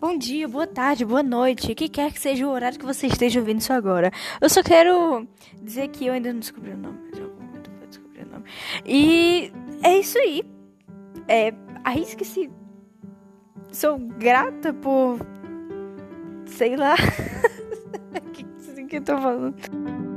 bom dia, boa tarde, boa noite, o que quer que seja o horário que você esteja ouvindo isso agora. Eu só quero dizer que eu ainda não descobri o nome, mas algum momento vou descobrir o nome. E é isso aí. É, arrisque-se. Sou grata por. sei lá. O que, que eu tô falando?